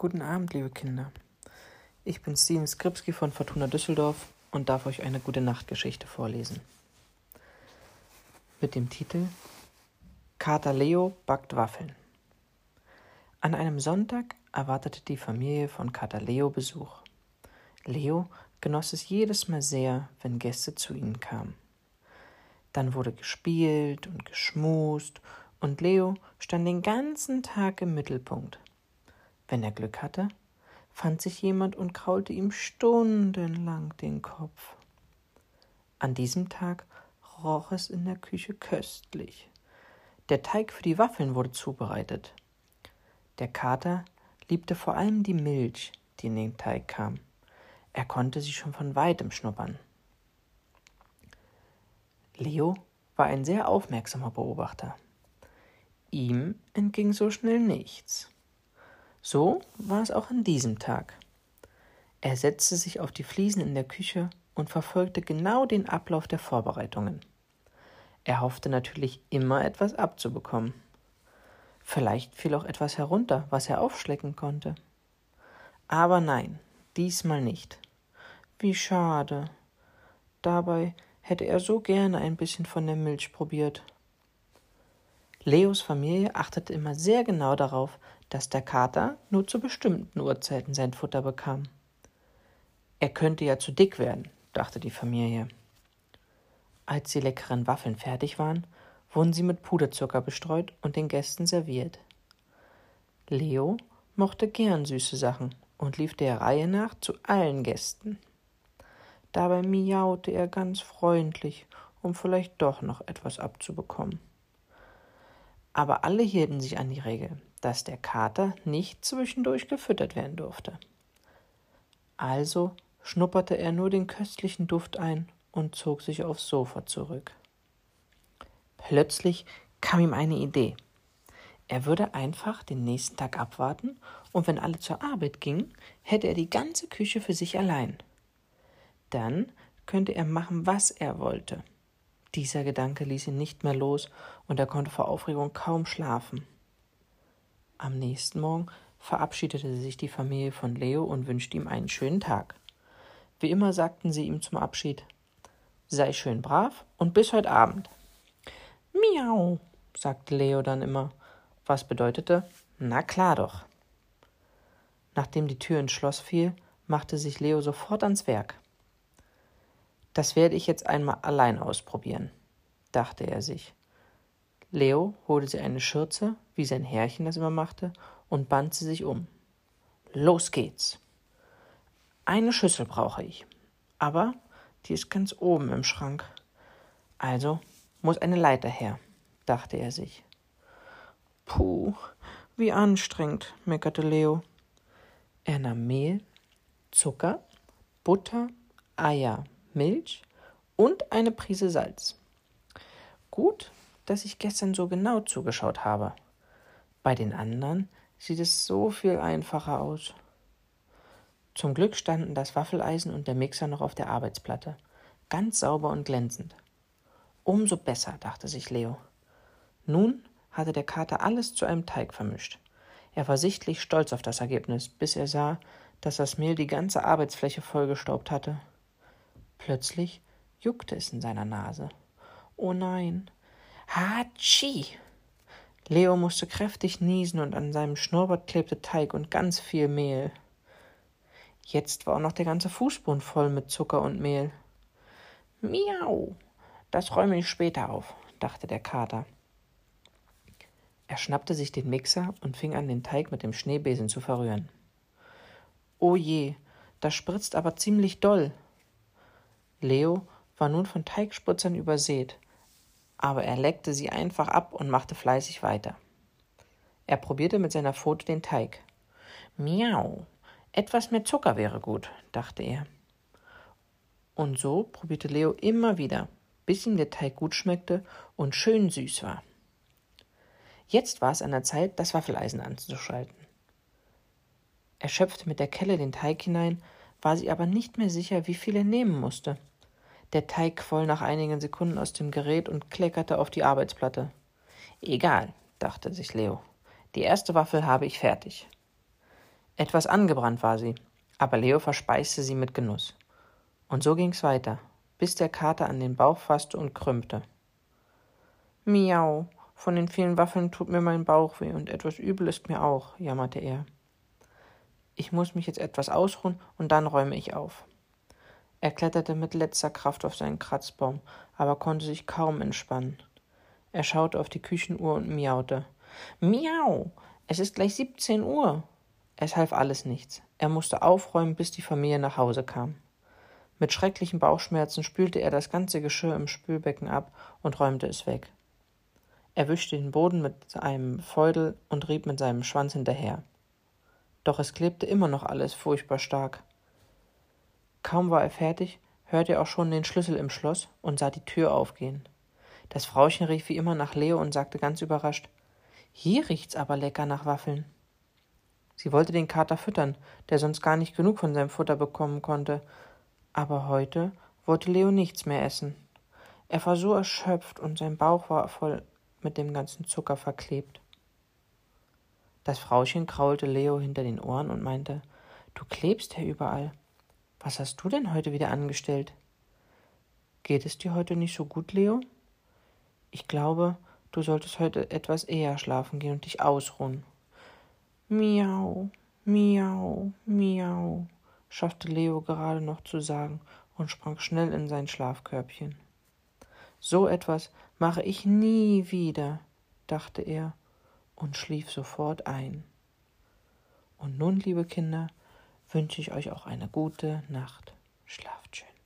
Guten Abend, liebe Kinder. Ich bin Steven Skripski von Fortuna Düsseldorf und darf euch eine gute Nachtgeschichte vorlesen. Mit dem Titel Kater Leo backt Waffeln. An einem Sonntag erwartete die Familie von Kater Leo Besuch. Leo genoss es jedes Mal sehr, wenn Gäste zu ihnen kamen. Dann wurde gespielt und geschmust und Leo stand den ganzen Tag im Mittelpunkt. Wenn er Glück hatte, fand sich jemand und kraulte ihm stundenlang den Kopf. An diesem Tag roch es in der Küche köstlich. Der Teig für die Waffeln wurde zubereitet. Der Kater liebte vor allem die Milch, die in den Teig kam. Er konnte sie schon von weitem schnuppern. Leo war ein sehr aufmerksamer Beobachter. Ihm entging so schnell nichts. So war es auch an diesem Tag. Er setzte sich auf die Fliesen in der Küche und verfolgte genau den Ablauf der Vorbereitungen. Er hoffte natürlich immer etwas abzubekommen. Vielleicht fiel auch etwas herunter, was er aufschlecken konnte. Aber nein, diesmal nicht. Wie schade. Dabei hätte er so gerne ein bisschen von der Milch probiert. Leos Familie achtete immer sehr genau darauf, dass der Kater nur zu bestimmten Uhrzeiten sein Futter bekam. Er könnte ja zu dick werden, dachte die Familie. Als die leckeren Waffeln fertig waren, wurden sie mit Puderzucker bestreut und den Gästen serviert. Leo mochte gern süße Sachen und lief der Reihe nach zu allen Gästen. Dabei miaute er ganz freundlich, um vielleicht doch noch etwas abzubekommen. Aber alle hielten sich an die Regel, dass der Kater nicht zwischendurch gefüttert werden durfte. Also schnupperte er nur den köstlichen Duft ein und zog sich aufs Sofa zurück. Plötzlich kam ihm eine Idee. Er würde einfach den nächsten Tag abwarten und wenn alle zur Arbeit gingen, hätte er die ganze Küche für sich allein. Dann könnte er machen, was er wollte. Dieser Gedanke ließ ihn nicht mehr los und er konnte vor Aufregung kaum schlafen. Am nächsten Morgen verabschiedete sich die Familie von Leo und wünschte ihm einen schönen Tag. Wie immer sagten sie ihm zum Abschied Sei schön brav und bis heute Abend. Miau, sagte Leo dann immer, was bedeutete Na klar doch. Nachdem die Tür ins Schloss fiel, machte sich Leo sofort ans Werk. Das werde ich jetzt einmal allein ausprobieren, dachte er sich. Leo holte sich eine Schürze, wie sein Herrchen das immer machte, und band sie sich um. Los geht's. Eine Schüssel brauche ich, aber die ist ganz oben im Schrank. Also muss eine Leiter her, dachte er sich. Puh, wie anstrengend, meckerte Leo. Er nahm Mehl, Zucker, Butter, Eier, Milch und eine Prise Salz. Gut, dass ich gestern so genau zugeschaut habe. Bei den anderen sieht es so viel einfacher aus. Zum Glück standen das Waffeleisen und der Mixer noch auf der Arbeitsplatte, ganz sauber und glänzend. Umso besser, dachte sich Leo. Nun hatte der Kater alles zu einem Teig vermischt. Er war sichtlich stolz auf das Ergebnis, bis er sah, dass das Mehl die ganze Arbeitsfläche vollgestaubt hatte. Plötzlich juckte es in seiner Nase. Oh nein. Hatschi! Leo musste kräftig niesen und an seinem Schnurrbart klebte Teig und ganz viel Mehl. Jetzt war auch noch der ganze Fußboden voll mit Zucker und Mehl. Miau, das räume ich später auf, dachte der Kater. Er schnappte sich den Mixer und fing an, den Teig mit dem Schneebesen zu verrühren. O je, das spritzt aber ziemlich doll, Leo war nun von Teigspritzern übersät, aber er leckte sie einfach ab und machte fleißig weiter. Er probierte mit seiner Pfote den Teig. Miau, etwas mehr Zucker wäre gut, dachte er. Und so probierte Leo immer wieder, bis ihm der Teig gut schmeckte und schön süß war. Jetzt war es an der Zeit, das Waffeleisen anzuschalten. Er schöpfte mit der Kelle den Teig hinein, war sich aber nicht mehr sicher, wie viel er nehmen musste. Der Teig quoll nach einigen Sekunden aus dem Gerät und kleckerte auf die Arbeitsplatte. Egal, dachte sich Leo. Die erste Waffel habe ich fertig. Etwas angebrannt war sie, aber Leo verspeiste sie mit Genuss. Und so ging's weiter, bis der Kater an den Bauch fasste und krümmte. Miau, von den vielen Waffeln tut mir mein Bauch weh und etwas übel ist mir auch, jammerte er. Ich muss mich jetzt etwas ausruhen und dann räume ich auf. Er kletterte mit letzter Kraft auf seinen Kratzbaum, aber konnte sich kaum entspannen. Er schaute auf die Küchenuhr und miaute. Miau, es ist gleich siebzehn Uhr. Es half alles nichts. Er musste aufräumen, bis die Familie nach Hause kam. Mit schrecklichen Bauchschmerzen spülte er das ganze Geschirr im Spülbecken ab und räumte es weg. Er wischte den Boden mit einem Feudel und rieb mit seinem Schwanz hinterher. Doch es klebte immer noch alles furchtbar stark. Kaum war er fertig, hörte er auch schon den Schlüssel im Schloss und sah die Tür aufgehen. Das Frauchen rief wie immer nach Leo und sagte ganz überrascht Hier riecht's aber lecker nach Waffeln. Sie wollte den Kater füttern, der sonst gar nicht genug von seinem Futter bekommen konnte, aber heute wollte Leo nichts mehr essen. Er war so erschöpft und sein Bauch war voll mit dem ganzen Zucker verklebt. Das Frauchen kraulte Leo hinter den Ohren und meinte Du klebst ja überall. Was hast du denn heute wieder angestellt? Geht es dir heute nicht so gut, Leo? Ich glaube, du solltest heute etwas eher schlafen gehen und dich ausruhen. Miau, miau, miau, schaffte Leo gerade noch zu sagen und sprang schnell in sein Schlafkörbchen. So etwas mache ich nie wieder, dachte er und schlief sofort ein. Und nun, liebe Kinder, wünsche ich euch auch eine gute Nacht. Schlaft schön.